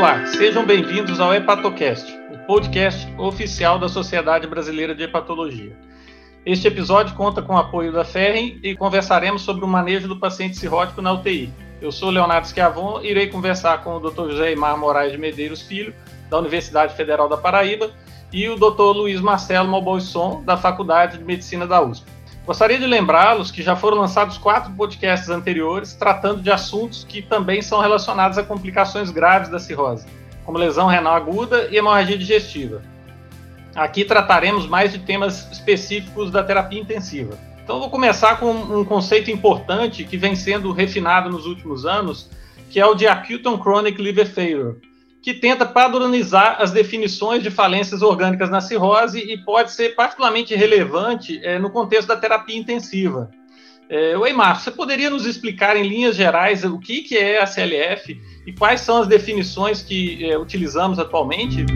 Olá, sejam bem-vindos ao Hepatocast, o podcast oficial da Sociedade Brasileira de Hepatologia. Este episódio conta com o apoio da Ferren e conversaremos sobre o manejo do paciente cirrótico na UTI. Eu sou Leonardo Schiavon e irei conversar com o Dr. José Imar Moraes de Medeiros Filho, da Universidade Federal da Paraíba, e o Dr. Luiz Marcelo Malboisson, da Faculdade de Medicina da USP. Gostaria de lembrá-los que já foram lançados quatro podcasts anteriores tratando de assuntos que também são relacionados a complicações graves da cirrose, como lesão renal aguda e hemorragia digestiva. Aqui trataremos mais de temas específicos da terapia intensiva. Então, vou começar com um conceito importante que vem sendo refinado nos últimos anos, que é o de acute on chronic liver failure, que tenta padronizar as definições de falências orgânicas na cirrose e pode ser particularmente relevante é, no contexto da terapia intensiva. É, Oi, Márcio, você poderia nos explicar em linhas gerais o que, que é a CLF e quais são as definições que é, utilizamos atualmente?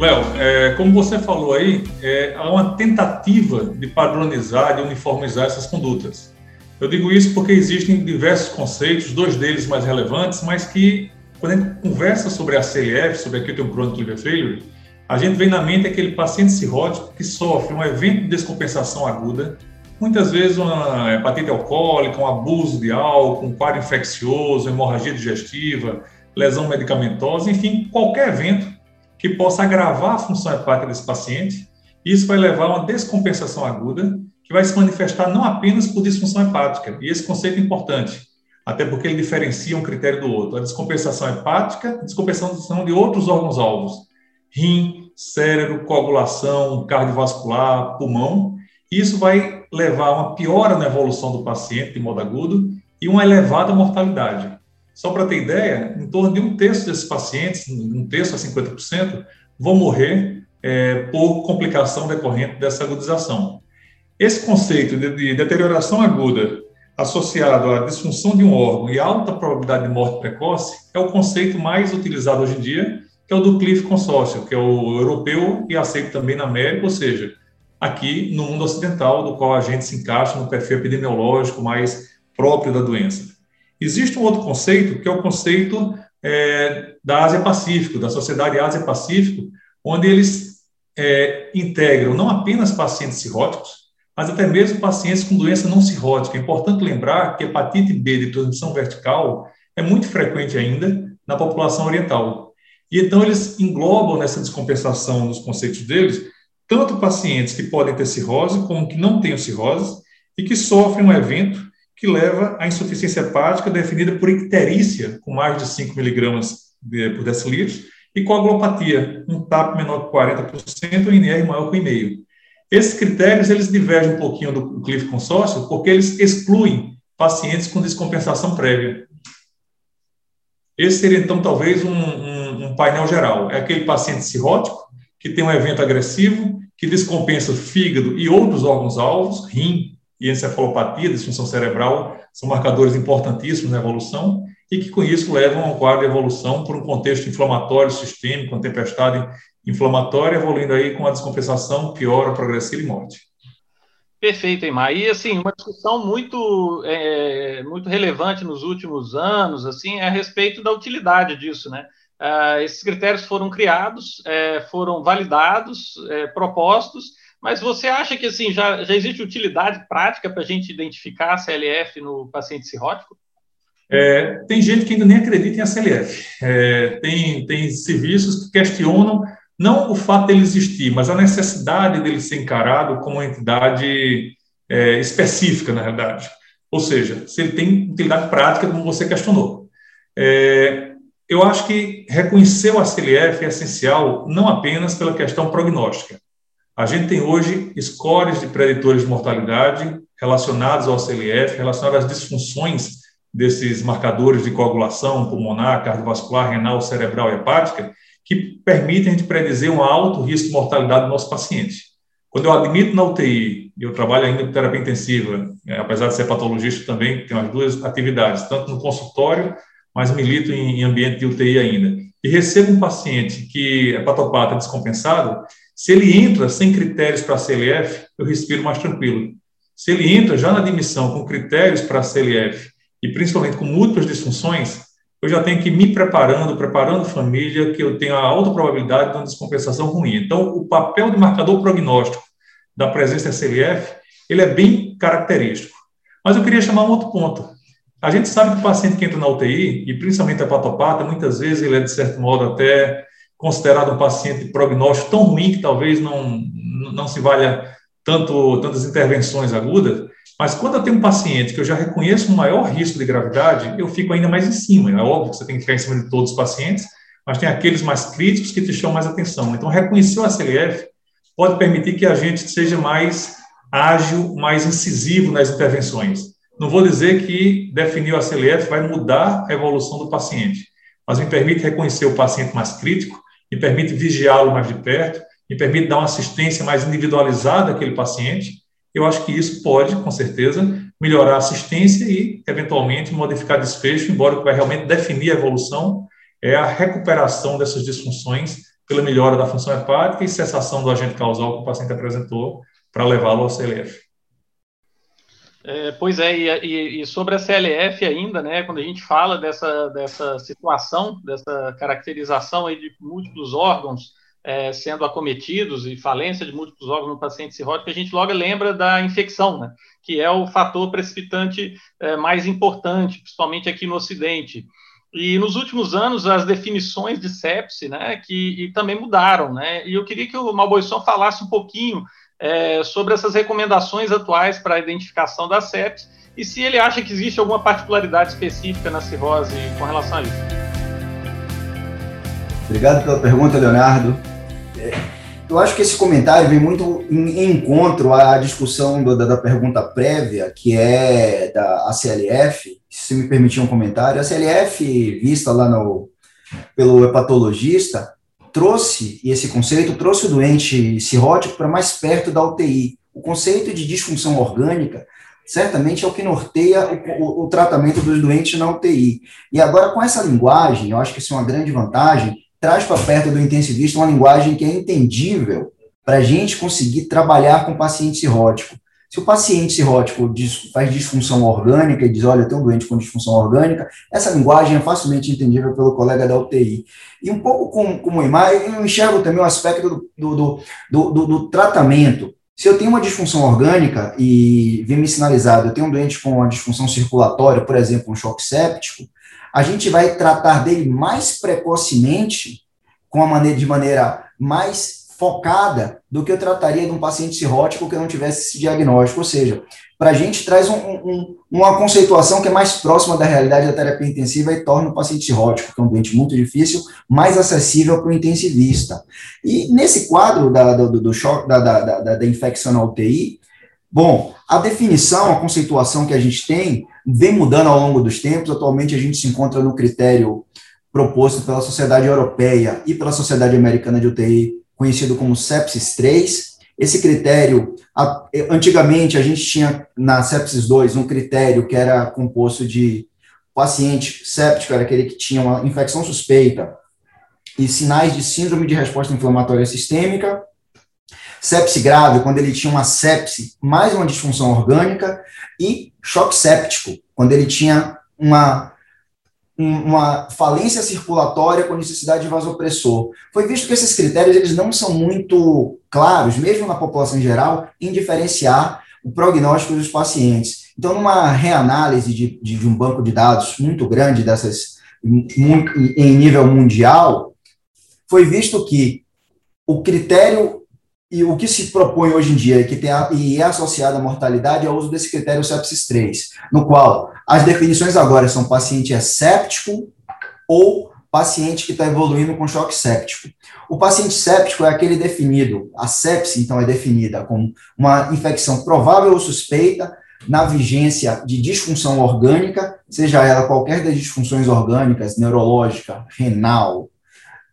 Léo, é, como você falou aí, é, há uma tentativa de padronizar, de uniformizar essas condutas. Eu digo isso porque existem diversos conceitos, dois deles mais relevantes, mas que quando a gente conversa sobre a CLF, sobre Acute Chronic Liver Failure, a gente vem na mente aquele paciente cirrótico que sofre um evento de descompensação aguda, muitas vezes uma hepatite alcoólica, um abuso de álcool, um quadro infeccioso, hemorragia digestiva, lesão medicamentosa, enfim, qualquer evento que possa agravar a função hepática desse paciente. Isso vai levar a uma descompensação aguda, que vai se manifestar não apenas por disfunção hepática, e esse conceito é importante até porque ele diferencia um critério do outro. A descompensação hepática, descompensação de outros órgãos-alvos, rim, cérebro, coagulação, cardiovascular, pulmão. Isso vai levar a uma piora na evolução do paciente de modo agudo e uma elevada mortalidade. Só para ter ideia, em torno de um terço desses pacientes, um terço a 50%, vão morrer é, por complicação decorrente dessa agudização. Esse conceito de, de deterioração aguda associado à disfunção de um órgão e alta probabilidade de morte precoce é o conceito mais utilizado hoje em dia, que é o do Cliff Consórcio, que é o europeu e aceito também na América, ou seja, aqui no mundo ocidental, do qual a gente se encaixa no perfil epidemiológico mais próprio da doença. Existe um outro conceito, que é o conceito é, da Ásia-Pacífico, da Sociedade Ásia-Pacífico, onde eles é, integram não apenas pacientes cirróticos, mas até mesmo pacientes com doença não cirrótica. É importante lembrar que hepatite B de transmissão vertical é muito frequente ainda na população oriental. E então eles englobam nessa descompensação nos conceitos deles tanto pacientes que podem ter cirrose como que não tenham cirrose e que sofrem um evento que leva à insuficiência hepática definida por icterícia com mais de 5 miligramas por decilitro e coagulopatia, um TAP menor que 40% e INR maior que 1,5. Esses critérios eles divergem um pouquinho do Cliff Consórcio, porque eles excluem pacientes com descompensação prévia. Esse seria, então, talvez um, um, um painel geral. É aquele paciente cirrótico, que tem um evento agressivo, que descompensa o fígado e outros órgãos-alvos, rim e encefalopatia, disfunção cerebral, são marcadores importantíssimos na evolução, e que com isso levam a um quadro de evolução por um contexto inflamatório sistêmico, uma tempestade inflamatória, evoluindo aí com a descompensação, piora, progressiva e morte. Perfeito, Eymar. E, assim, uma discussão muito, é, muito relevante nos últimos anos, assim, é a respeito da utilidade disso, né? Uh, esses critérios foram criados, é, foram validados, é, propostos, mas você acha que, assim, já, já existe utilidade prática para a gente identificar a CLF no paciente cirrótico? É, tem gente que ainda nem acredita em ACLF. É, tem, tem serviços que questionam não o fato dele existir, mas a necessidade dele ser encarado como uma entidade é, específica, na verdade. Ou seja, se ele tem utilidade prática, como você questionou. É, eu acho que reconhecer o ACLF é essencial não apenas pela questão prognóstica. A gente tem hoje scores de preditores de mortalidade relacionados ao ACLF, relacionados às disfunções desses marcadores de coagulação pulmonar, cardiovascular, renal, cerebral e hepática, que permitem a gente predizer um alto risco de mortalidade do nosso paciente. Quando eu admito na UTI, e eu trabalho ainda com terapia intensiva, é, apesar de ser patologista também, tenho as duas atividades, tanto no consultório, mas milito em, em ambiente de UTI ainda, e recebo um paciente que é patopata descompensado, se ele entra sem critérios para a CLF, eu respiro mais tranquilo. Se ele entra já na admissão com critérios para a CLF, e principalmente com múltiplas disfunções, eu já tenho que ir me preparando, preparando família, que eu tenho a alta probabilidade de uma descompensação ruim. Então, o papel de marcador prognóstico da presença SLF, ele é bem característico. Mas eu queria chamar um outro ponto. A gente sabe que o paciente que entra na UTI, e principalmente a patopata, muitas vezes ele é, de certo modo, até considerado um paciente prognóstico tão ruim que talvez não, não se valha tanto, tantas intervenções agudas, mas quando eu tenho um paciente que eu já reconheço um maior risco de gravidade, eu fico ainda mais em cima. É óbvio que você tem que ficar em cima de todos os pacientes, mas tem aqueles mais críticos que te chamam mais atenção. Então, reconhecer o ACLF pode permitir que a gente seja mais ágil, mais incisivo nas intervenções. Não vou dizer que definir o ACLF vai mudar a evolução do paciente, mas me permite reconhecer o paciente mais crítico, me permite vigiá-lo mais de perto, me permite dar uma assistência mais individualizada àquele paciente. Eu acho que isso pode, com certeza, melhorar a assistência e, eventualmente, modificar desfecho, embora o que vai realmente definir a evolução é a recuperação dessas disfunções pela melhora da função hepática e cessação do agente causal que o paciente apresentou para levá-lo ao CLF. É, pois é, e, e, sobre a CLF ainda, né, quando a gente fala dessa, dessa situação, dessa caracterização aí de múltiplos órgãos é, sendo acometidos e falência de múltiplos órgãos no paciente cirrótico, a gente logo lembra da infecção, né, que é o fator precipitante é, mais importante, principalmente aqui no Ocidente. E nos últimos anos, as definições de sepse, né, que também mudaram, né, e eu queria que o Malboisson falasse um pouquinho é, sobre essas recomendações atuais para a identificação da sepsis e se ele acha que existe alguma particularidade específica na cirrose com relação a isso. Obrigado pela pergunta, Leonardo. É, eu acho que esse comentário vem muito em encontro à discussão da, da, pergunta prévia, que é da ACLF. Se me permitir um comentário, a ACLF, vista lá no, pelo hepatologista, trouxe, e esse conceito trouxe o doente cirrótico para mais perto da UTI. O conceito de disfunção orgânica certamente é o que norteia o, o, o, tratamento dos doentes na UTI. E agora, com essa linguagem, eu acho que isso é uma grande vantagem, traz para perto do intensivista uma linguagem que é entendível para a gente conseguir trabalhar com o paciente cirrótico. Se o paciente cirrótico faz disfunção orgânica e diz, olha, eu tenho um doente com disfunção orgânica, essa linguagem é facilmente entendível pelo colega da UTI. E um pouco como, como imagem, eu enxergo também o aspecto do, do, do, do, do tratamento. Se eu tenho uma disfunção orgânica e vem me sinalizado, eu tenho um doente com uma disfunção circulatória, por exemplo, um choque séptico, a gente vai tratar dele mais precocemente, com a maneira, de maneira mais focada do que eu trataria de um paciente cirrótico que não tivesse esse diagnóstico. Ou seja, para a gente traz um, um, uma conceituação que é mais próxima da realidade da terapia intensiva e torna o paciente cirrótico, que é um doente muito difícil, mais acessível para o intensivista. E nesse quadro da, do, do choque, da, da, da, da infecção na UTI, bom, a definição, a conceituação que a gente tem vem mudando ao longo dos tempos. Atualmente a gente se encontra no critério proposto pela Sociedade Europeia e pela Sociedade Americana de UTI conhecido como sepsis 3. Esse critério, antigamente a gente tinha na sepsis 2 um critério que era composto de paciente séptico, era aquele que tinha uma infecção suspeita e sinais de síndrome de resposta inflamatória sistêmica, sepse grave, quando ele tinha uma sepse mais uma disfunção orgânica, e choque séptico, quando ele tinha uma uma falência circulatória com necessidade de vasopressor. Foi visto que esses critérios eles não são muito claros, mesmo na população em geral, em diferenciar o prognóstico dos pacientes. Então, numa reanálise de, de, de um banco de dados muito grande dessas em nível mundial, foi visto que o critério e o que se propõe hoje em dia e que tem a, e é associado à mortalidade é o uso desse critério sepsis 3, no qual as definições agora são paciente é séptico ou paciente que está evoluindo com choque séptico. O paciente séptico é aquele definido, a sepse, então, é definida como uma infecção provável ou suspeita na vigência de disfunção orgânica, seja ela qualquer das disfunções orgânicas, neurológica, renal,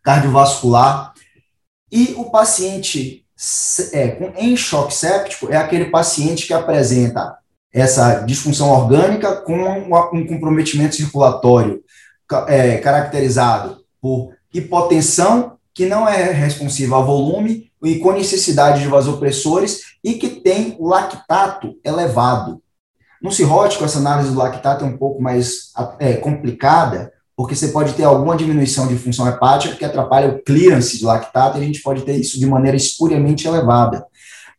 cardiovascular, e o paciente é, em choque séptico é aquele paciente que apresenta essa disfunção orgânica com um comprometimento circulatório é, caracterizado por hipotensão, que não é responsiva ao volume, e com necessidade de vasopressores, e que tem lactato elevado. No cirrótico, essa análise do lactato é um pouco mais é, complicada, porque você pode ter alguma diminuição de função hepática que atrapalha o clearance de lactato e a gente pode ter isso de maneira espuriamente elevada.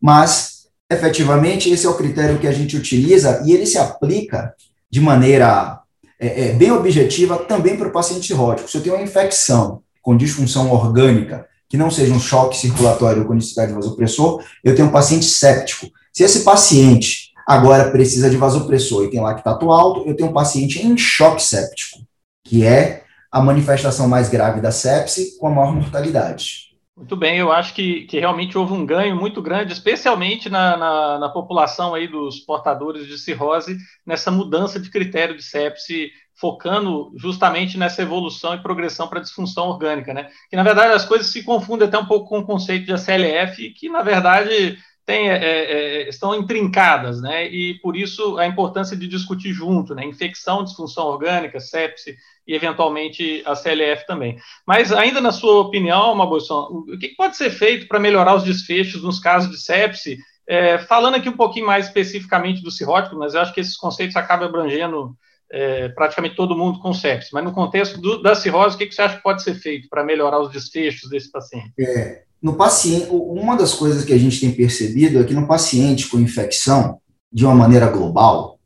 Mas, efetivamente, esse é o critério que a gente utiliza e ele se aplica de maneira é, é, bem objetiva também para o paciente cirrótico. Se eu tenho uma infecção com disfunção orgânica, que não seja um choque circulatório necessidade de vasopressor, eu tenho um paciente séptico. Se esse paciente agora precisa de vasopressor e tem lactato alto, eu tenho um paciente em choque séptico que é a manifestação mais grave da sepse com a maior mortalidade. Muito bem, eu acho que, que realmente houve um ganho muito grande, especialmente na, na, na, população aí dos portadores de cirrose, nessa mudança de critério de sepse, focando justamente nessa evolução e progressão para disfunção orgânica, né? Que na verdade as coisas se confundem até um pouco com o conceito de ACLF, que na verdade tem, é, é, estão intrincadas, né? E por isso a importância de discutir junto, né? Infecção, disfunção orgânica, sepse e eventualmente a CLF também. Mas ainda na sua opinião, Mabolson, o que pode ser feito para melhorar os desfechos nos casos de sepse? É, falando aqui um pouquinho mais especificamente do cirrótico, mas eu acho que esses conceitos acabam abrangendo é, praticamente todo mundo com sepse. Mas no contexto do, da cirrose, o que, que você acha que pode ser feito para melhorar os desfechos desse paciente? É, no paciente, uma das coisas que a gente tem percebido é que no paciente com infecção, de uma maneira global,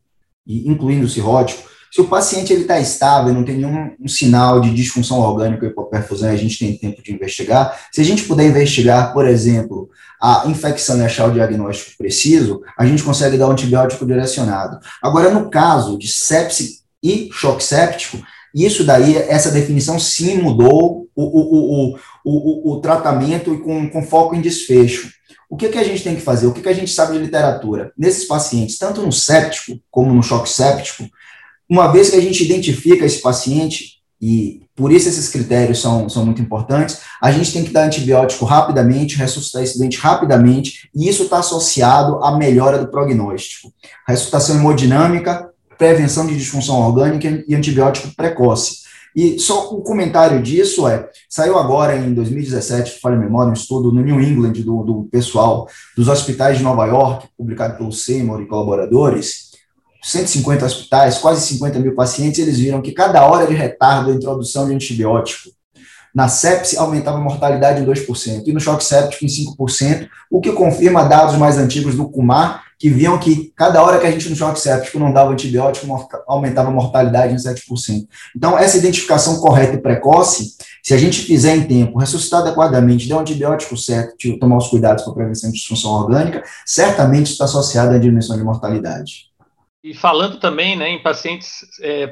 incluindo o cirrótico, se o paciente está estável, não tem nenhum um sinal de disfunção orgânica hipoperfusão, a gente tem tempo de investigar. Se a gente puder investigar, por exemplo, a infecção e achar o diagnóstico preciso, a gente consegue dar um antibiótico direcionado. Agora, no caso de sepse e choque séptico, isso daí, essa definição sim mudou o, o, o, o, o tratamento e com, com foco em desfecho. O que, que a gente tem que fazer? O que, que a gente sabe de literatura? Nesses pacientes, tanto no séptico como no choque séptico, uma vez que a gente identifica esse paciente, e por isso esses critérios são, são muito importantes, a gente tem que dar antibiótico rapidamente, ressuscitar esse doente rapidamente, e isso está associado à melhora do prognóstico. Ressuscitação hemodinâmica, prevenção de disfunção orgânica e antibiótico precoce. E só um comentário disso é, saiu agora em 2017, falha memória, um estudo no New England do, do pessoal dos hospitais de Nova York, publicado pelo Seymour e colaboradores, 150 hospitais, quase 50 mil pacientes, eles viram que cada hora de retardo da introdução de antibiótico na sepse aumentava a mortalidade em 2%, e no choque séptico em 5%, o que confirma dados mais antigos do CUMAR, que viam que cada hora que a gente no choque séptico não dava antibiótico, aumentava a mortalidade em 7%. Então, essa identificação correta e precoce, se a gente fizer em tempo, ressuscitar adequadamente, der um antibiótico certo, tomar os cuidados para prevenção de disfunção orgânica, certamente está associado à diminuição de mortalidade. E falando também né, em pacientes é,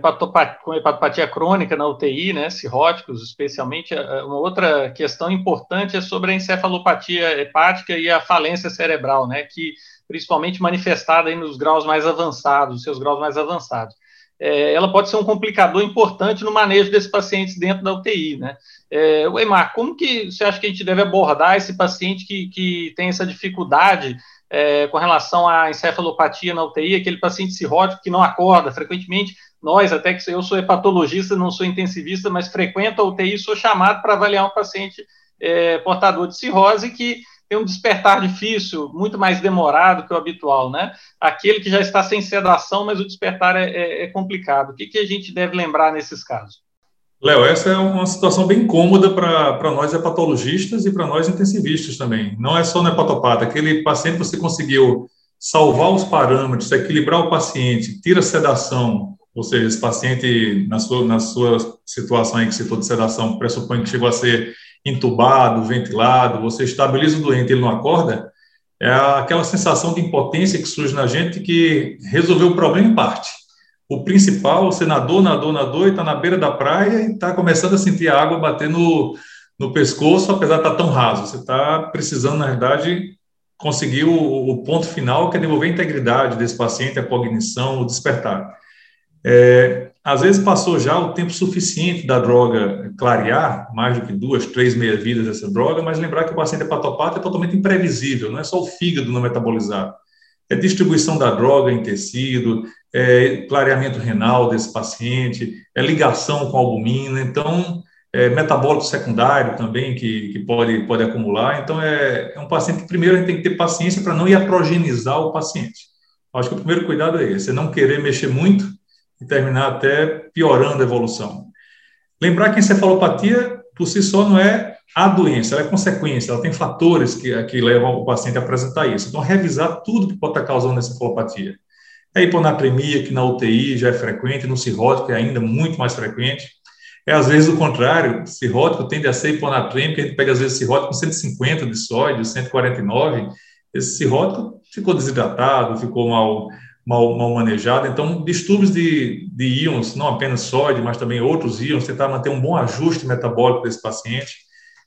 com hepatopatia crônica na UTI, né, cirróticos, especialmente, uma outra questão importante é sobre a encefalopatia hepática e a falência cerebral, né, que principalmente manifestada aí nos graus mais avançados, seus graus mais avançados. É, ela pode ser um complicador importante no manejo desses pacientes dentro da UTI, né? É, o Emar, como que você acha que a gente deve abordar esse paciente que, que tem essa dificuldade é, com relação à encefalopatia na UTI, aquele paciente cirrótico que não acorda frequentemente. Nós, até que eu sou hepatologista, não sou intensivista, mas frequento a UTI, sou chamado para avaliar um paciente é, portador de cirrose que tem um despertar difícil, muito mais demorado que o habitual, né? Aquele que já está sem sedação, mas o despertar é, é, é complicado. O que, que a gente deve lembrar nesses casos? Léo, essa é uma situação bem cômoda para nós hepatologistas e para nós intensivistas também. Não é só no hepatopata. Aquele paciente você conseguiu salvar os parâmetros, equilibrar o paciente, tira a sedação, ou seja, esse paciente, na sua, na sua situação aí que citou de sedação, pressupõe que chegou a ser entubado, ventilado, você estabiliza o doente, ele não acorda, é aquela sensação de impotência que surge na gente que resolveu o problema em parte o principal, você nadou, nadou, nadou e está na beira da praia e está começando a sentir a água bater no, no pescoço, apesar de estar tá tão raso. Você está precisando, na verdade, conseguir o, o, ponto final, que é devolver a integridade desse paciente, a cognição, o despertar. É, às vezes passou já o tempo suficiente da droga clarear, mais do que duas, três meia-vidas dessa droga, mas lembrar que o paciente hepatopata é totalmente imprevisível, não é só o fígado não metabolizar. É distribuição da droga em tecido, é, clareamento renal desse paciente, é ligação com albumina, então, é, metabólico secundário também que, que pode, pode acumular. Então, é, é um paciente que, primeiro, a gente tem que ter paciência para não iatrogenizar o paciente. Acho que o primeiro cuidado é esse, é não querer mexer muito e terminar até piorando a evolução. Lembrar que a encefalopatia, por si só, não é a doença, é consequência, ela tem fatores que, que levam o paciente a apresentar isso. Então, revisar tudo que pode estar causando encefalopatia. É a hiponatremia, que na UTI já é frequente, no cirrótico é ainda muito mais frequente. É, às vezes, o contrário, cirrótico tende a ser hiponatrêmico, a gente pega, às vezes, cirrótico com 150 de sódio, 149, esse cirrótico ficou desidratado, ficou mal, mal, mal manejado. Então, distúrbios de, de íons, não apenas sódio, mas também outros íons, tentar manter um bom ajuste metabólico desse paciente.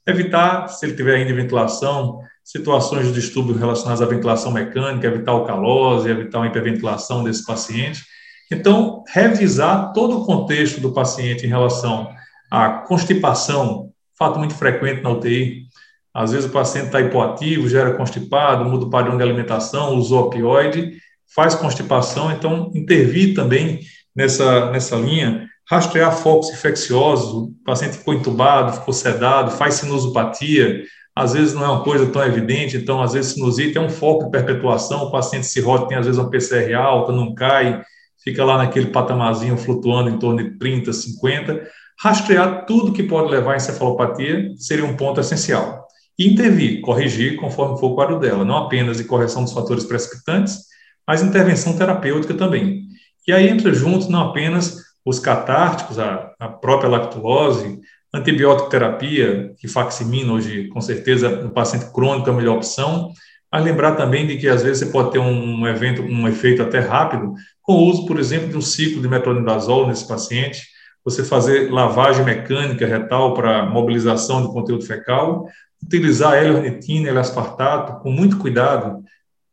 Evitar, se ele tiver ainda ventilação, situações de distúrbio relacionados à ventilação mecânica, evitar o calose, evitar a hiperventilação desse paciente. Então, revisar todo o contexto do paciente em relação à constipação, fato muito frequente na UTI. Às vezes o paciente está hipoativo, gera constipado, muda o padrão de alimentação, usou opioide, faz constipação, então intervir também nessa, nessa linha, rastrear focos infecciosos, o paciente ficou entubado, ficou sedado, faz sinusopatia, às vezes não é uma coisa tão evidente, então às vezes sinusite é um foco de perpetuação, o paciente cirrótico tem às vezes uma PCR alta, não cai, fica lá naquele patamarzinho flutuando em torno de 30, 50. Rastrear tudo que pode levar a encefalopatia seria um ponto essencial. E intervir, corrigir conforme for o quadro dela, não apenas de correção dos fatores precipitantes, mas intervenção terapêutica também. E aí entra junto não apenas os catárticos, a, a própria lactulose, antibiótico terapia, que faximina hoje, com certeza, no paciente crônico é a melhor opção, mas lembrar também de que às vezes você pode ter um evento, um efeito até rápido, com o uso, por exemplo, de um ciclo de metronidazol nesse paciente, você fazer lavagem mecânica retal para mobilização do conteúdo fecal, utilizar L-ornitina, L-aspartato com muito cuidado.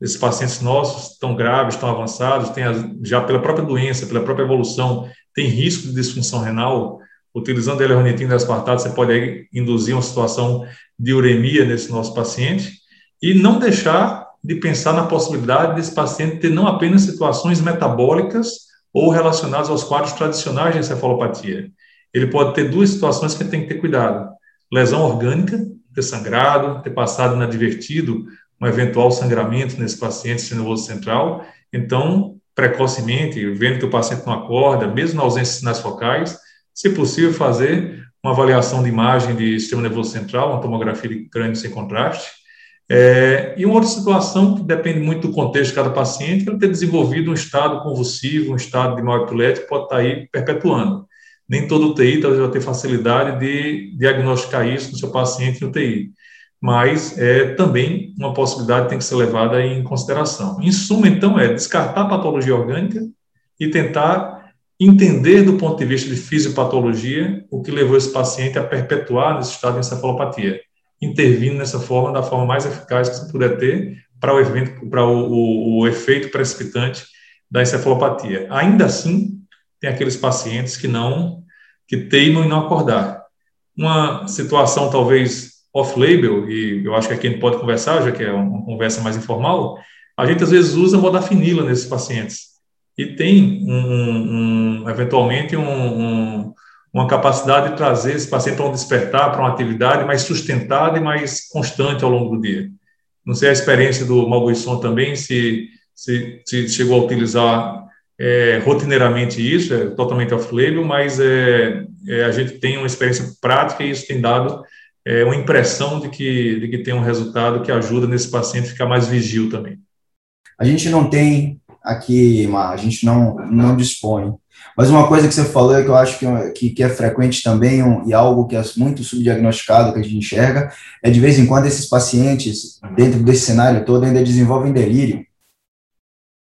Esses pacientes nossos tão graves, tão avançados, têm já pela própria doença, pela própria evolução, tem risco de disfunção renal. Utilizando L-ornitina e aspartato, você pode induzir uma situação de uremia nesse nosso paciente e não deixar de pensar na possibilidade desse paciente ter não apenas situações metabólicas ou relacionadas aos quadros tradicionais de encefalopatia. Ele pode ter duas situações que tem que ter cuidado: lesão orgânica, ter sangrado, ter passado inadvertido um eventual sangramento nesse paciente nervoso central. Então, precocemente, vendo que o paciente não acorda, mesmo na ausência de sinais focais, se possível, fazer uma avaliação de imagem de sistema nervoso central, uma tomografia de crânio sem contraste, é, e uma outra situação que depende muito do contexto de cada paciente, ele ter desenvolvido um estado convulsivo, um estado de mal epilético, pode estar aí perpetuando. Nem todo UTI talvez vai ter facilidade de diagnosticar isso no seu paciente em UTI, mas é também uma possibilidade que tem que ser levada em consideração. Em suma, então, é descartar a patologia orgânica e tentar entender do ponto de vista de fisiopatologia o que levou esse paciente a perpetuar nesse estado de encefalopatia intervindo nessa forma, da forma mais eficaz que você puder ter para o, evento, para o, o, o efeito precipitante da encefalopatia. Ainda assim, tem aqueles pacientes que não, que teimam em não acordar. Uma situação talvez off-label, e eu acho que aqui a gente pode conversar, já que é uma conversa mais informal, a gente às vezes usa modafinila nesses pacientes. E tem, um, um eventualmente, um, um, uma capacidade de trazer esse paciente para um despertar, para uma atividade mais sustentada e mais constante ao longo do dia. Não sei a experiência do Malbuisson também, se, se, se, chegou a utilizar é, rotineiramente isso, é totalmente off-label, mas é, é, a gente tem uma experiência prática e isso tem dado é, uma impressão de que, de que tem um resultado que ajuda nesse paciente a ficar mais vigil também. A gente não tem aqui, Mar, a gente não, não dispõe mas uma coisa que você falou é que eu acho que, que, que é frequente também um, e algo que é muito subdiagnosticado que a gente enxerga é de vez em quando esses pacientes, dentro desse cenário todo, ainda desenvolvem delírio.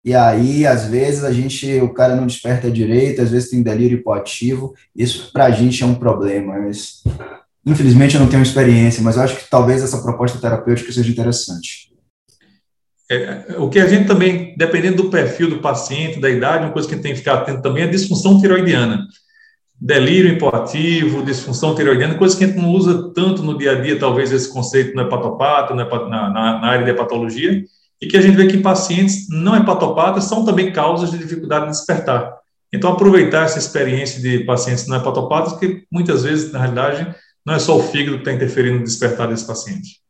E aí, às vezes, a gente, o cara não desperta direito, às vezes tem delírio hipoativo. Isso para a gente é um problema. Mas, infelizmente, eu não tenho experiência, mas eu acho que talvez essa proposta terapêutica seja interessante. É, o que a gente também, dependendo do perfil do paciente, da idade, uma coisa que a gente tem que ficar atento também é a disfunção tiroidiana. Delírio hipoativo, disfunção tiroidiana, coisa que a gente não usa tanto no dia a dia, talvez esse conceito no hepatopata, na, na, na área de hepatologia, e que a gente vê que pacientes não hepatopatas são também causas de dificuldade de despertar. Então, aproveitar essa experiência de pacientes não hepatopatas, que muitas vezes, na realidade, não é só o fígado que está interferindo no despertar desse paciente.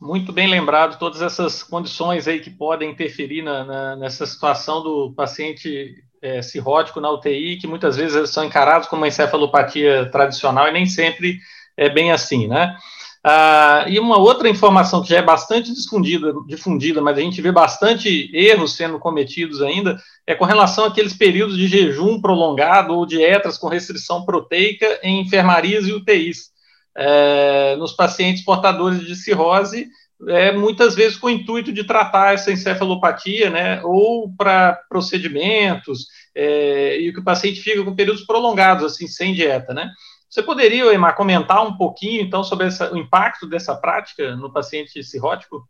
Muito bem lembrado, todas essas condições aí que podem interferir na, na, nessa situação do paciente é, cirrótico na UTI, que muitas vezes são encarados como uma encefalopatia tradicional e nem sempre é bem assim, né? Ah, e uma outra informação que já é bastante difundida, difundida, mas a gente vê bastante erros sendo cometidos ainda, é com relação àqueles períodos de jejum prolongado ou dietas com restrição proteica em enfermarias e UTIs. É, nos pacientes portadores de cirrose, é, muitas vezes com o intuito de tratar essa encefalopatia, né, ou para procedimentos, é, e que o paciente fica com períodos prolongados, assim, sem dieta, né. Você poderia, Emar, comentar um pouquinho, então, sobre essa, o impacto dessa prática no paciente cirrótico?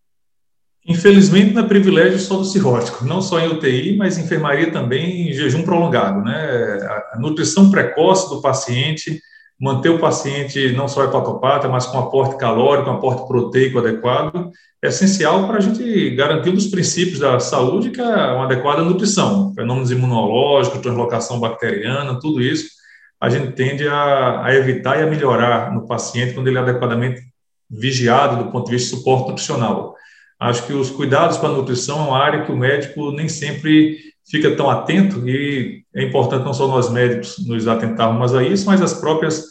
Infelizmente, não é privilégio só do cirrótico, não só em UTI, mas enfermaria também em jejum prolongado, né, a, a nutrição precoce do paciente, manter o paciente não só hepatopata, mas com aporte calórico, um aporte proteico adequado, é essencial para a gente garantir um dos princípios da saúde, que é uma adequada nutrição, fenômenos imunológicos, translocação bacteriana, tudo isso a gente tende a, a evitar e a melhorar no paciente quando ele é adequadamente vigiado do ponto de vista de suporte nutricional. Acho que os cuidados com a nutrição é uma área que o médico nem sempre fica tão atento e é importante não só nós médicos nos atentarmos a isso, mas as próprias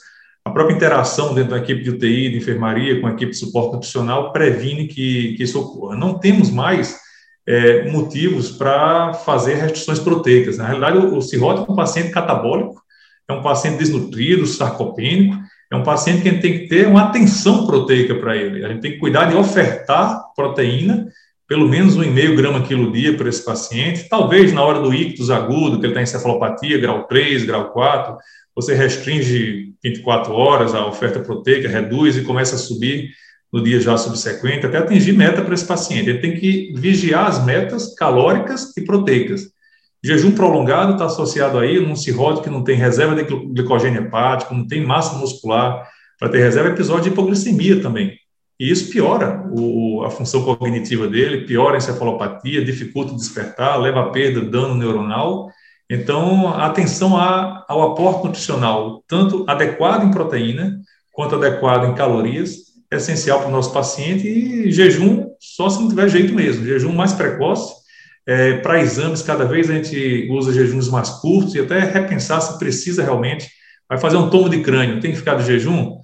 a própria interação dentro da equipe de UTI, de enfermaria, com a equipe de suporte nutricional previne que, que isso ocorra. Não temos mais é, motivos para fazer restrições proteicas. Na realidade, o, o cirrótico é um paciente catabólico, é um paciente desnutrido, sarcopênico, é um paciente que a gente tem que ter uma atenção proteica para ele. A gente tem que cuidar de ofertar proteína pelo menos 1,5 grama quilo dia para esse paciente. Talvez na hora do ictus agudo, que ele está em encefalopatia, grau 3, grau 4, você restringe 24 horas a oferta proteica, reduz e começa a subir no dia já subsequente, até atingir meta para esse paciente. Ele tem que vigiar as metas calóricas e proteicas. Jejum prolongado está associado aí num cirrótico que não tem reserva de glicogênio hepático, não tem massa muscular, para ter reserva episódio de hipoglicemia também. E isso piora o, a função cognitiva dele, piora a encefalopatia, dificulta o despertar, leva a perda, dano neuronal. Então, atenção a, ao aporte nutricional, tanto adequado em proteína quanto adequado em calorias, é essencial para o nosso paciente. E jejum, só se não tiver jeito mesmo, jejum mais precoce. É, para exames, cada vez a gente usa jejuns mais curtos e até repensar se precisa realmente. Vai fazer um tomo de crânio, tem que ficar de jejum?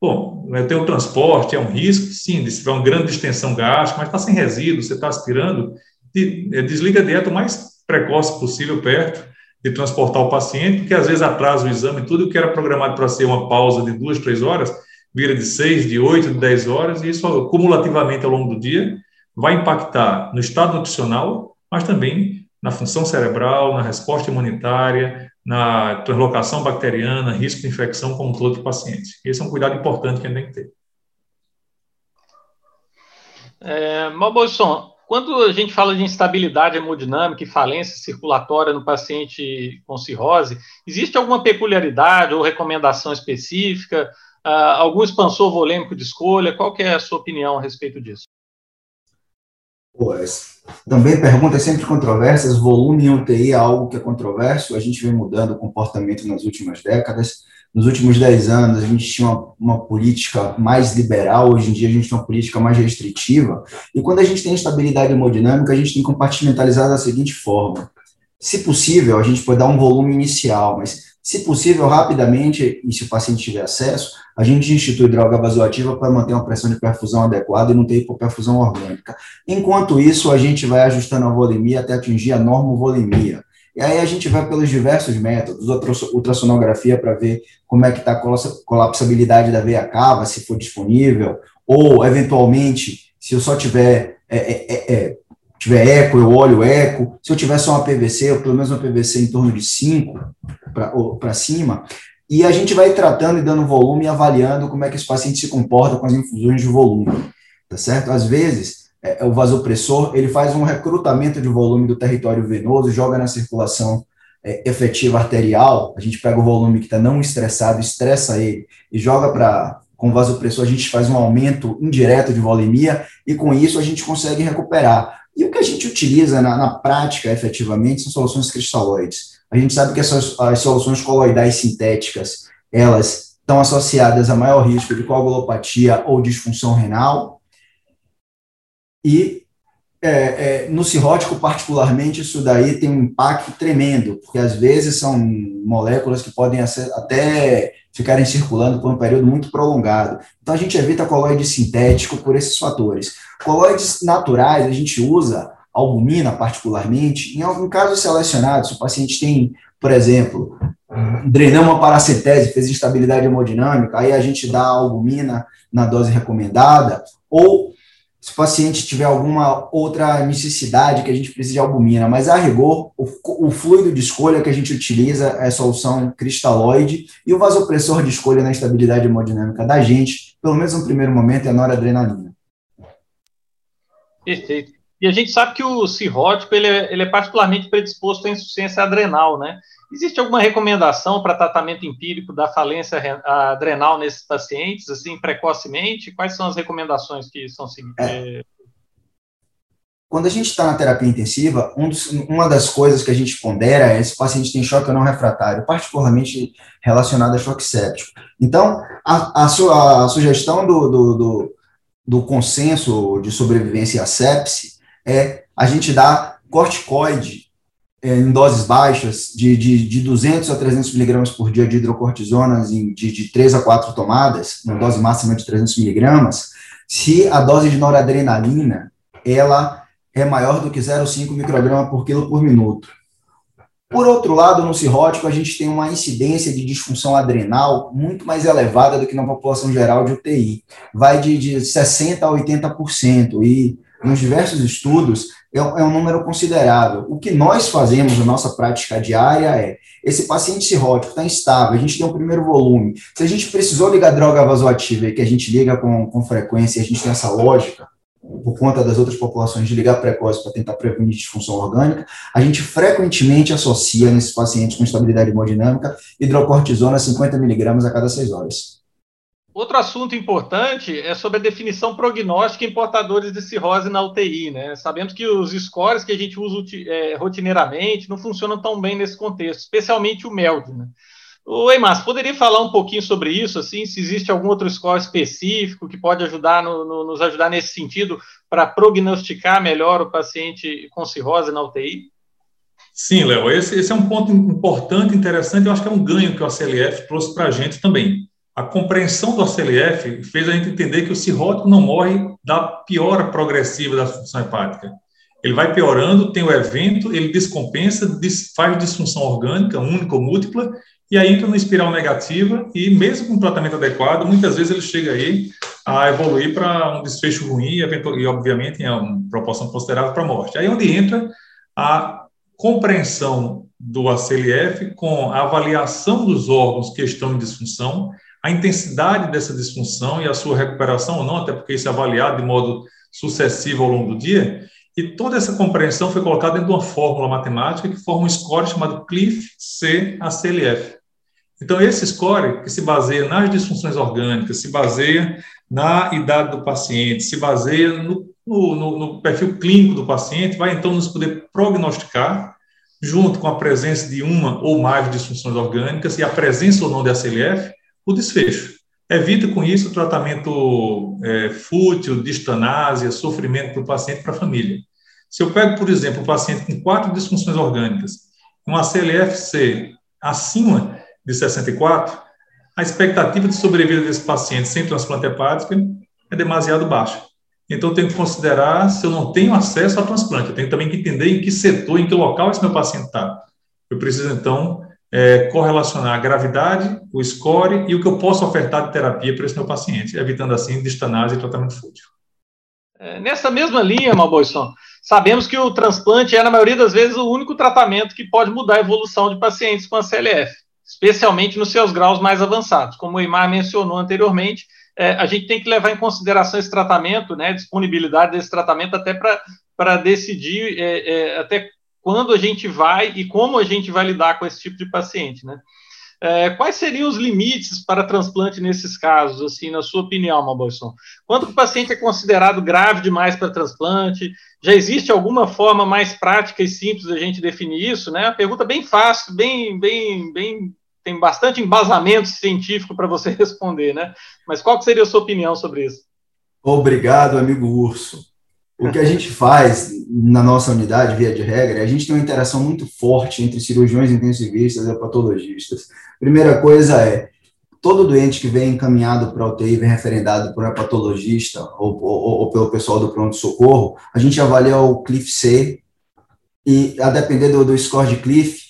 Bom, né, tem o transporte, é um risco, sim, se tiver uma grande extensão gástrica, mas está sem resíduo, você está aspirando, é, desliga a dieta o mais precoce possível perto de transportar o paciente, porque às vezes atrasa o exame, tudo que era programado para ser uma pausa de duas, três horas, vira de seis, de oito, de dez horas, e isso cumulativamente ao longo do dia vai impactar no estado nutricional, mas também na função cerebral, na resposta imunitária, na translocação bacteriana, risco de infecção como todo do paciente. Esse é um cuidado importante que a gente tem que ter. É, Malbolson, quando a gente fala de instabilidade hemodinâmica e falência circulatória no paciente com cirrose, existe alguma peculiaridade ou recomendação específica? Uh, algum expansor volêmico de escolha? Qual é a sua opinião a respeito disso? Pois, também perguntas sempre controversas. Volume em UTI é algo que é controverso. A gente vem mudando o comportamento nas últimas décadas. Nos últimos 10 anos, a gente tinha uma, uma, política mais liberal, hoje em dia, a gente tem uma política mais restritiva. E quando a gente tem estabilidade hemodinâmica, a gente tem compartimentalizado da seguinte forma: se possível, a gente pode dar um volume inicial, mas se possível, rapidamente, e se o paciente tiver acesso, a gente institui droga vasoativa para manter uma pressão de perfusão adequada e não ter hipoperfusão orgânica. Enquanto isso, a gente vai ajustando a volemia até atingir a normovolemia. E aí a gente vai pelos diversos métodos, ultrassonografia para ver como é que está a colapsabilidade da veia cava, se for disponível, ou, eventualmente, se eu só tiver é, é, é, é tiver eco, eu olho eco. Se eu tiver só uma PVC, ou pelo menos uma PVC em torno de 5 para cima, e a gente vai tratando e dando volume e avaliando como é que esse paciente se comporta com as infusões de volume, tá certo? Às vezes, é, o vasopressor, ele faz um recrutamento de volume do território venoso, joga na circulação é, efetiva arterial, a gente pega o volume que está não estressado, estressa ele e joga para com vasopressor, a gente faz um aumento indireto de volemia e com isso a gente consegue recuperar. E o que a gente utiliza na, na prática, efetivamente, são soluções cristalóides. A gente sabe que essas, as soluções coloidais sintéticas, elas estão associadas a maior risco de coagulopatia ou disfunção renal. E é, é, no cirrótico, particularmente, isso daí tem um impacto tremendo, porque às vezes são moléculas que podem até ficarem circulando por um período muito prolongado. Então, a gente evita colóide sintético por esses fatores. Colóides naturais, a gente usa albumina, particularmente, em algum caso selecionado, se o paciente tem, por exemplo, drenamos uma paracetese, fez instabilidade hemodinâmica, aí a gente dá albumina na dose recomendada, ou se o paciente tiver alguma outra necessidade que a gente precise de albumina, mas a rigor, o, o fluido de escolha que a gente utiliza é a solução cristalóide e o vasopressor de escolha na estabilidade hemodinâmica da gente, pelo menos no primeiro momento, é a noradrenalina. Perfeito. E a gente sabe que o cirrótico ele é, ele é particularmente predisposto à insuficiência adrenal, né? Existe alguma recomendação para tratamento empírico da falência adrenal nesses pacientes, assim, precocemente? Quais são as recomendações que são seguidas? É. Quando a gente está na terapia intensiva, um dos, uma das coisas que a gente pondera é se o paciente tem choque ou não refratário, particularmente relacionado a choque séptico. Então, a, a, su, a sugestão do, do, do, do consenso de sobrevivência à sepse é a gente dar corticoide é, em doses baixas, de, de, de 200 a 300 miligramas por dia de hidrocortisonas, em, de, de 3 a 4 tomadas, uma dose máxima de 300 miligramas, se a dose de noradrenalina ela é maior do que 0,5 micrograma por quilo por minuto. Por outro lado, no cirrótico, a gente tem uma incidência de disfunção adrenal muito mais elevada do que na população geral de UTI. Vai de, de 60% a 80%. E nos diversos estudos, é, é um número considerável. O que nós fazemos na nossa prática diária é, esse paciente cirrótico está instável, a gente tem o um primeiro volume, se a gente precisou ligar droga vasoativa que a gente liga com, com frequência, a gente tem essa lógica, por conta das outras populações de ligar precoce para tentar prevenir disfunção orgânica, a gente frequentemente associa nesses pacientes com estabilidade hemodinâmica hidrocortisona 50 miligramas a cada 6 horas. Outro assunto importante é sobre a definição prognóstica em portadores de cirrose na UTI. Né? Sabemos que os scores que a gente usa é, rotineiramente não funcionam tão bem nesse contexto, especialmente o MELD. Né? O Eimas, poderia falar um pouquinho sobre isso, assim, se existe algum outro score específico que pode ajudar no, no, nos ajudar nesse sentido para prognosticar melhor o paciente com cirrose na UTI? Sim, Léo, esse, esse, é um ponto importante, interessante, eu acho que é um ganho que o ACLF trouxe para a gente também a compreensão do ACLF fez a gente entender que o cirrótico não morre da piora progressiva da função hepática. Ele vai piorando, tem o evento, ele descompensa, faz disfunção orgânica, única ou múltipla, e aí entra numa espiral negativa, e mesmo com um tratamento adequado, muitas vezes ele chega aí a evoluir para um desfecho ruim e, obviamente, em uma proporção considerável para a morte. Aí é onde entra a compreensão do ACLF com a avaliação dos órgãos que estão em disfunção, a intensidade dessa disfunção e a sua recuperação ou não, até porque isso é avaliado de modo sucessivo ao longo do dia, e toda essa compreensão foi colocada dentro de uma fórmula matemática que forma um score chamado CLIF-C-ACLF. Então, esse score, que se baseia nas disfunções orgânicas, se baseia na idade do paciente, se baseia no, no, no perfil clínico do paciente, vai então nos poder prognosticar, junto com a presença de uma ou mais disfunções orgânicas e a presença ou não de ACLF, o desfecho. Evita com isso o tratamento é, fútil, distanásia, sofrimento para o paciente e para a família. Se eu pego, por exemplo, um paciente com quatro disfunções orgânicas, uma CLFC acima de 64, a expectativa de sobrevida desse paciente sem transplante hepático é demasiado baixa. Então, eu tenho que considerar se eu não tenho acesso ao transplante. Eu tenho também que entender em que setor, em que local esse meu paciente está. Eu preciso, então, é, correlacionar a gravidade, o score e o que eu posso ofertar de terapia para esse meu paciente, evitando assim distanase e tratamento fútil. É, nessa mesma linha, Malboisson, sabemos que o transplante é, na maioria das vezes, o único tratamento que pode mudar a evolução de pacientes com a CLF, especialmente nos seus graus mais avançados. Como o Imar mencionou anteriormente, é, a gente tem que levar em consideração esse tratamento, né, disponibilidade desse tratamento até para decidir é, é, até quando a gente vai e como a gente vai lidar com esse tipo de paciente, né? É, quais seriam os limites para transplante nesses casos, assim, na sua opinião, Malboisson? Quando o paciente é considerado grave demais para transplante? Já existe alguma forma mais prática e simples da gente definir isso, né? A pergunta bem fácil, bem, bem, bem, tem bastante embasamento científico para você responder, né? Mas qual seria a sua opinião sobre isso? Obrigado, amigo Urso. O que a gente faz na nossa unidade, via de regra, é a gente tem uma interação muito forte entre cirurgiões intensivistas e patologistas. Primeira coisa é, todo doente que vem encaminhado para a UTI, vem referendado por um hepatologista ou, ou, ou pelo pessoal do pronto-socorro, a gente avalia o CLIF C e, a depender do, do score de CLIF,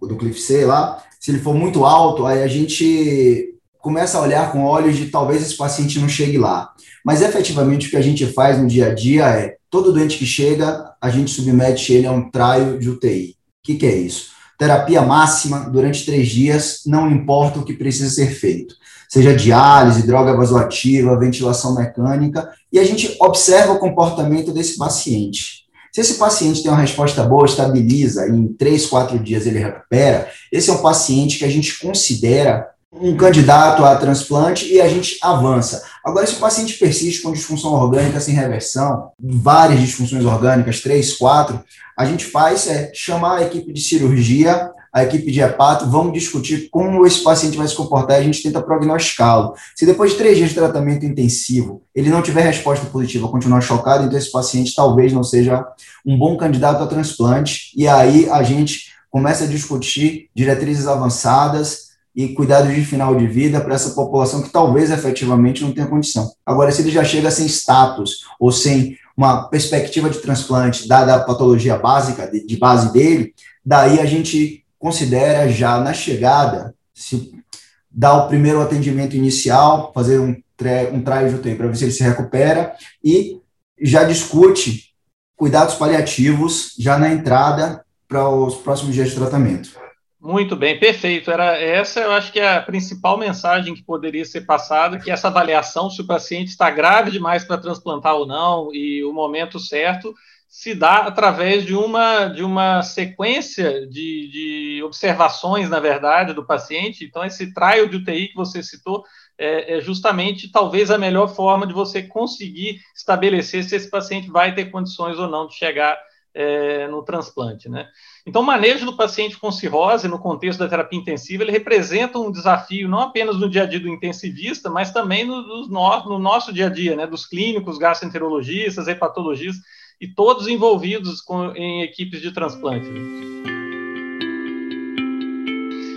do CLIF C lá, se ele for muito alto, aí a gente começa a olhar com olhos de talvez esse paciente não chegue lá. Mas efetivamente o que a gente faz no dia a dia é, todo doente que chega, a gente submete ele a um traio de UTI. O que, que é isso? Terapia máxima durante três dias, não importa o que precisa ser feito. Seja diálise, droga vasoativa, ventilação mecânica, e a gente observa o comportamento desse paciente. Se esse paciente tem uma resposta boa, estabiliza, e em três, quatro dias ele recupera, esse é um paciente que a gente considera um candidato a transplante e a gente avança. Agora, se o paciente persiste com disfunção orgânica sem reversão, várias disfunções orgânicas, três, quatro, a gente faz é chamar a equipe de cirurgia, a equipe de hepato, vamos discutir como esse paciente vai se comportar e a gente tenta prognosticá-lo. Se depois de três dias de tratamento intensivo ele não tiver resposta positiva, continuar chocado, então esse paciente talvez não seja um bom candidato a transplante, e aí a gente começa a discutir diretrizes avançadas, e cuidados de final de vida para essa população que talvez efetivamente não tenha condição. Agora, se ele já chega sem status ou sem uma perspectiva de transplante, dada a patologia básica, de, de base dele, daí a gente considera já na chegada, se dar o primeiro atendimento inicial, fazer um, um de UTI para ver se ele se recupera e já discute cuidados paliativos já na entrada para os próximos dias de tratamento. Muito bem, perfeito. Era essa, eu acho que é a principal mensagem que poderia ser passada, que essa avaliação se o paciente está grave demais para transplantar ou não e o momento certo se dá através de uma de uma sequência de, de observações, na verdade, do paciente. Então, esse trial de UTI que você citou é, é justamente talvez a melhor forma de você conseguir estabelecer se esse paciente vai ter condições ou não de chegar é, no transplante, né? Então, o manejo do paciente com cirrose no contexto da terapia intensiva, ele representa um desafio não apenas no dia a dia do intensivista, mas também no, no, no nosso dia a dia, né, dos clínicos, gastroenterologistas, hepatologistas e todos envolvidos com, em equipes de transplante.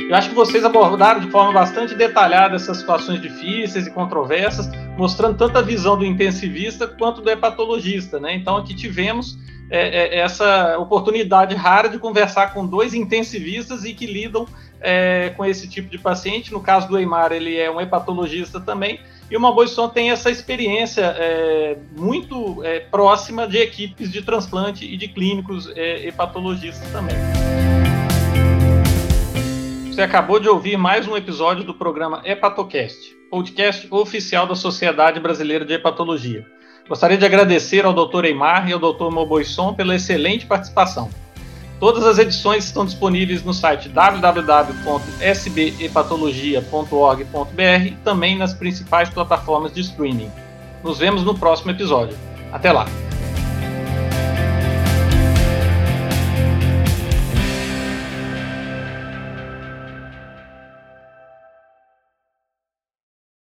Eu acho que vocês abordaram de forma bastante detalhada essas situações difíceis e controversas, mostrando tanto a visão do intensivista quanto do hepatologista. Né? Então, aqui tivemos é, é, essa oportunidade rara de conversar com dois intensivistas e que lidam é, com esse tipo de paciente. No caso do Eimar, ele é um hepatologista também. E o Malboisson tem essa experiência é, muito é, próxima de equipes de transplante e de clínicos é, hepatologistas também. Você acabou de ouvir mais um episódio do programa Hepatocast, podcast oficial da Sociedade Brasileira de Hepatologia. Gostaria de agradecer ao Dr. Eimar e ao Dr. Moboisson pela excelente participação. Todas as edições estão disponíveis no site www.sbhepatologia.org.br e também nas principais plataformas de streaming. Nos vemos no próximo episódio. Até lá!